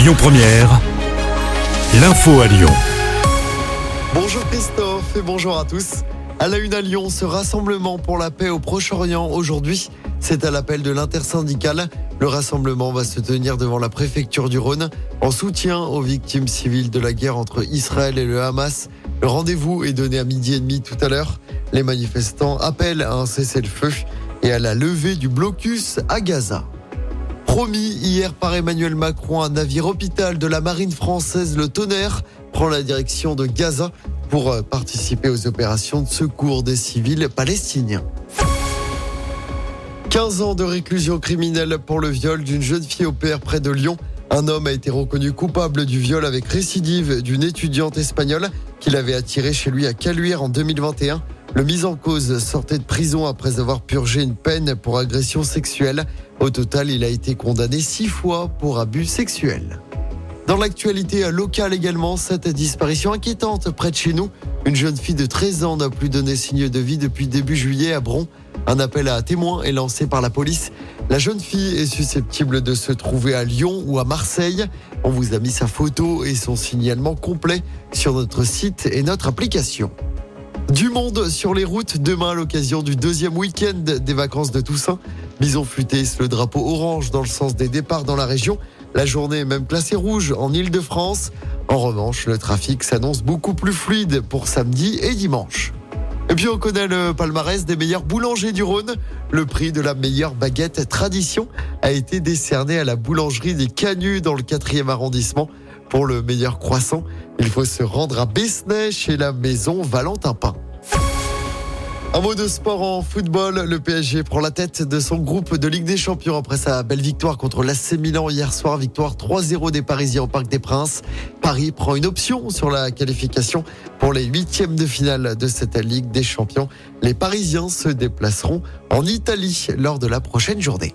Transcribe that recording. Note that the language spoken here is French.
Lyon Première, l'info à Lyon. Bonjour Christophe et bonjour à tous. À la une à Lyon, ce rassemblement pour la paix au Proche-Orient aujourd'hui, c'est à l'appel de l'intersyndicale. Le rassemblement va se tenir devant la préfecture du Rhône en soutien aux victimes civiles de la guerre entre Israël et le Hamas. Le rendez-vous est donné à midi et demi tout à l'heure. Les manifestants appellent à un cessez-le-feu et à la levée du blocus à Gaza. Promis hier par Emmanuel Macron, un navire hôpital de la marine française, le Tonnerre, prend la direction de Gaza pour euh, participer aux opérations de secours des civils palestiniens. 15 ans de réclusion criminelle pour le viol d'une jeune fille au PR près de Lyon. Un homme a été reconnu coupable du viol avec récidive d'une étudiante espagnole qu'il avait attirée chez lui à Caluire en 2021. Le mis en cause sortait de prison après avoir purgé une peine pour agression sexuelle. Au total, il a été condamné six fois pour abus sexuels. Dans l'actualité locale également, cette disparition inquiétante près de chez nous. Une jeune fille de 13 ans n'a plus donné signe de vie depuis début juillet à Bron. Un appel à témoins est lancé par la police. La jeune fille est susceptible de se trouver à Lyon ou à Marseille. On vous a mis sa photo et son signalement complet sur notre site et notre application. Du monde sur les routes demain à l'occasion du deuxième week-end des vacances de Toussaint. Bison futé le drapeau orange dans le sens des départs dans la région. La journée est même classée rouge en Ile-de-France. En revanche, le trafic s'annonce beaucoup plus fluide pour samedi et dimanche. Et puis on connaît le palmarès des meilleurs boulangers du Rhône. Le prix de la meilleure baguette tradition a été décerné à la boulangerie des Canuts dans le 4e arrondissement. Pour le meilleur croissant, il faut se rendre à Besnay chez la maison Valentin Pain. Un mot de sport en football. Le PSG prend la tête de son groupe de Ligue des Champions après sa belle victoire contre l'AC Milan hier soir. Victoire 3-0 des Parisiens au Parc des Princes. Paris prend une option sur la qualification pour les huitièmes de finale de cette Ligue des Champions. Les Parisiens se déplaceront en Italie lors de la prochaine journée.